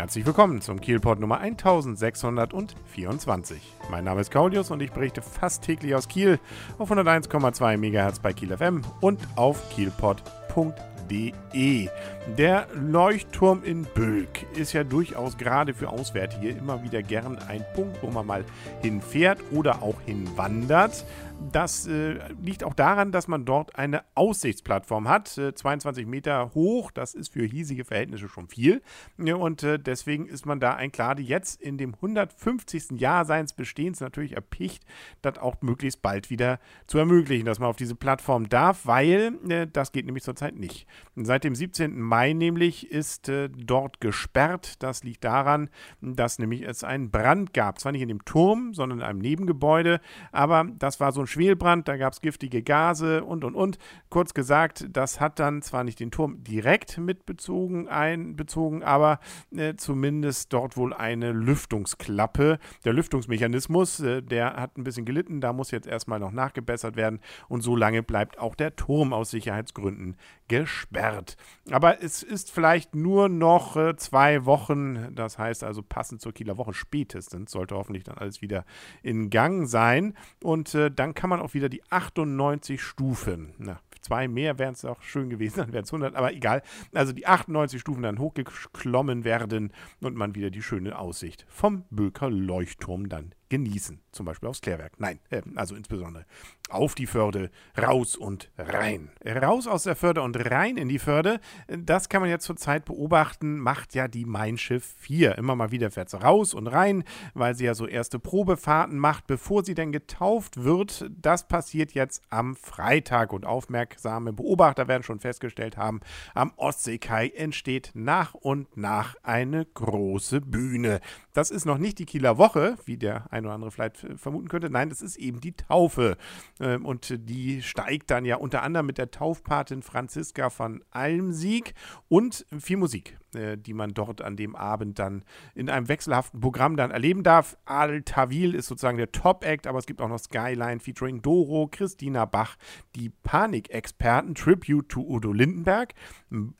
Herzlich willkommen zum Kielport Nummer 1624. Mein Name ist Kaulius und ich berichte fast täglich aus Kiel auf 101,2 MHz bei Kiel FM und auf kielport.de. Der Leuchtturm in Bülk ist ja durchaus gerade für Auswärtige immer wieder gern ein Punkt, wo man mal hinfährt oder auch hinwandert. Das äh, liegt auch daran, dass man dort eine Aussichtsplattform hat, äh, 22 Meter hoch. Das ist für hiesige Verhältnisse schon viel. Und äh, deswegen ist man da ein Klade jetzt in dem 150. Jahr seines Bestehens natürlich erpicht, das auch möglichst bald wieder zu ermöglichen, dass man auf diese Plattform darf, weil äh, das geht nämlich zurzeit nicht. Seit dem 17. Mai nämlich ist äh, dort gesperrt. Das liegt daran, dass nämlich es einen Brand gab. Zwar nicht in dem Turm, sondern in einem Nebengebäude, aber das war so ein Schwelbrand, da gab es giftige Gase und und und. Kurz gesagt, das hat dann zwar nicht den Turm direkt mitbezogen, einbezogen, aber äh, zumindest dort wohl eine Lüftungsklappe. Der Lüftungsmechanismus, äh, der hat ein bisschen gelitten, da muss jetzt erstmal noch nachgebessert werden und so lange bleibt auch der Turm aus Sicherheitsgründen gesperrt. Aber es ist vielleicht nur noch äh, zwei Wochen, das heißt also passend zur Kieler Woche spätestens, sollte hoffentlich dann alles wieder in Gang sein und äh, dann kann man auch wieder die 98 Stufen, na, zwei mehr wären es auch schön gewesen, dann wären es 100, aber egal. Also die 98 Stufen dann hochgeklommen werden und man wieder die schöne Aussicht vom Böker Leuchtturm dann genießen. Zum Beispiel aufs Klärwerk. Nein, äh, also insbesondere auf die Förde, raus und rein. Raus aus der Förde und rein in die Förde, das kann man jetzt zurzeit beobachten, macht ja die Mein Schiff 4. Immer mal wieder fährt sie raus und rein, weil sie ja so erste Probefahrten macht, bevor sie denn getauft wird. Das passiert jetzt am Freitag und aufmerksame Beobachter werden schon festgestellt haben, am Ostseekai entsteht nach und nach eine große Bühne. Das ist noch nicht die Kieler Woche, wie der ein oder andere vielleicht vermuten könnte. Nein, das ist eben die Taufe. Ähm, und die steigt dann ja unter anderem mit der Taufpatin Franziska von Almsieg und viel Musik, äh, die man dort an dem Abend dann in einem wechselhaften Programm dann erleben darf. Adel Tawil ist sozusagen der Top-Act, aber es gibt auch noch Skyline featuring Doro, Christina Bach, die Panikexperten, Tribute to Udo Lindenberg,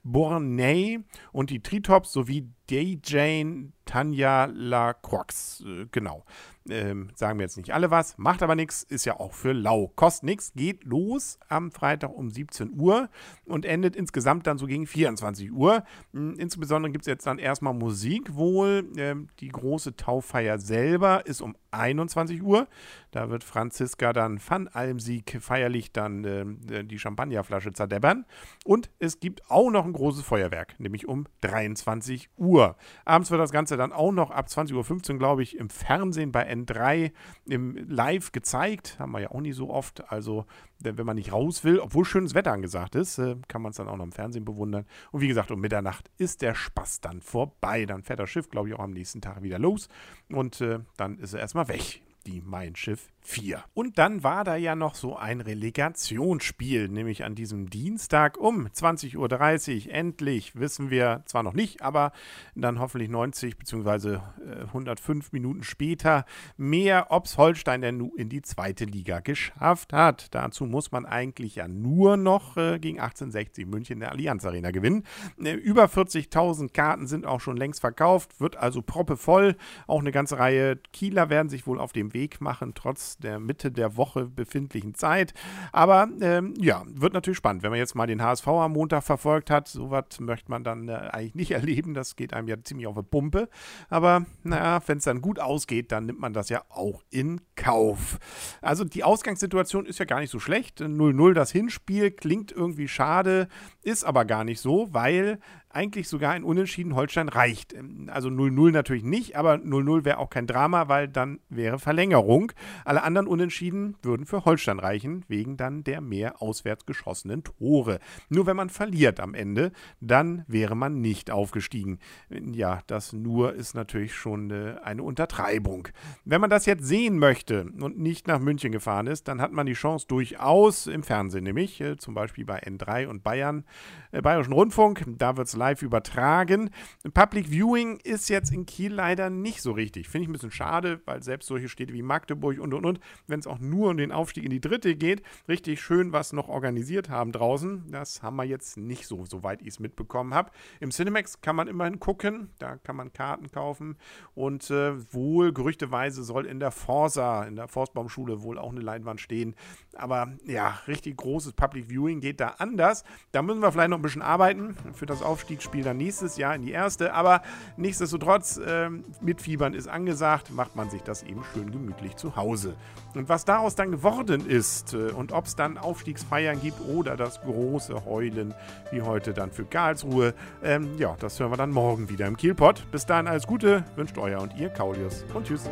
Bornay und die Tritops sowie DJ Tanja Lacroix. Äh, genau. Ähm, sagen wir jetzt nicht alle was, macht aber nichts, ist ja auch für lau. Kostet nichts, geht los am Freitag um 17 Uhr und endet insgesamt dann so gegen 24 Uhr. Hm, insbesondere gibt es jetzt dann erstmal Musik wohl. Ähm, die große Tauffeier selber ist um 21 Uhr. Da wird Franziska dann van Almsieg feierlich dann äh, die Champagnerflasche zerdebbern. Und es gibt auch noch ein großes Feuerwerk, nämlich um 23 Uhr. Abends wird das Ganze dann auch noch ab 20.15 Uhr, glaube ich, im Fernsehen bei N3 im Live gezeigt. Haben wir ja auch nie so oft. Also, wenn man nicht raus will, obwohl schönes Wetter angesagt ist, äh, kann man es dann auch noch im Fernsehen bewundern. Und wie gesagt, um Mitternacht ist der Spaß dann vorbei. Dann fährt das Schiff, glaube ich, auch am nächsten Tag wieder los. Und äh, dann ist er erstmal weg die Mein Schiff 4. Und dann war da ja noch so ein Relegationsspiel, nämlich an diesem Dienstag um 20.30 Uhr. Endlich wissen wir zwar noch nicht, aber dann hoffentlich 90 bzw. 105 Minuten später mehr, ob es Holstein denn in die zweite Liga geschafft hat. Dazu muss man eigentlich ja nur noch äh, gegen 1860 München in der Allianz Arena gewinnen. Äh, über 40.000 Karten sind auch schon längst verkauft, wird also proppevoll. Auch eine ganze Reihe Kieler werden sich wohl auf dem Weg machen, trotz der Mitte der Woche befindlichen Zeit. Aber ähm, ja, wird natürlich spannend. Wenn man jetzt mal den HSV am Montag verfolgt hat, sowas möchte man dann äh, eigentlich nicht erleben. Das geht einem ja ziemlich auf die Pumpe. Aber naja, wenn es dann gut ausgeht, dann nimmt man das ja auch in Kauf. Also die Ausgangssituation ist ja gar nicht so schlecht. 0-0 das Hinspiel klingt irgendwie schade, ist aber gar nicht so, weil eigentlich sogar ein Unentschieden Holstein reicht. Ähm, also 0-0 natürlich nicht, aber 0-0 wäre auch kein Drama, weil dann wäre Verlängerung. Alle anderen Unentschieden würden für Holstein reichen, wegen dann der mehr auswärts geschossenen Tore. Nur wenn man verliert am Ende, dann wäre man nicht aufgestiegen. Ja, das nur ist natürlich schon äh, eine Untertreibung. Wenn man das jetzt sehen möchte und nicht nach München gefahren ist, dann hat man die Chance durchaus im Fernsehen, nämlich äh, zum Beispiel bei N3 und Bayern, äh, Bayerischen Rundfunk. Da wird es live übertragen. Public Viewing ist jetzt in Kiel leider nicht so richtig. Finde ich ein bisschen schade, weil selbst solche Städte wie Magdeburg und und und, wenn es auch nur um den Aufstieg in die dritte geht, richtig schön was noch organisiert haben draußen. Das haben wir jetzt nicht so, soweit ich es mitbekommen habe. Im Cinemax kann man immerhin gucken, da kann man Karten kaufen und äh, wohl gerüchteweise soll in der Forsa, in der Forstbaumschule wohl auch eine Leinwand stehen. Aber ja, richtig großes Public Viewing geht da anders. Da müssen wir vielleicht noch ein bisschen arbeiten für das Aufstiegsspiel dann nächstes Jahr in die erste. Aber nichtsdestotrotz, äh, mitfiebern ist angesagt, macht man sich das eben schön gemütlich zu Hause. Und was daraus dann geworden ist äh, und ob es dann Aufstiegsfeiern gibt oder das große Heulen wie heute dann für Karlsruhe, ähm, ja, das hören wir dann morgen wieder im Kielpot. Bis dahin alles Gute, wünscht euer und ihr Kaulius und tschüss.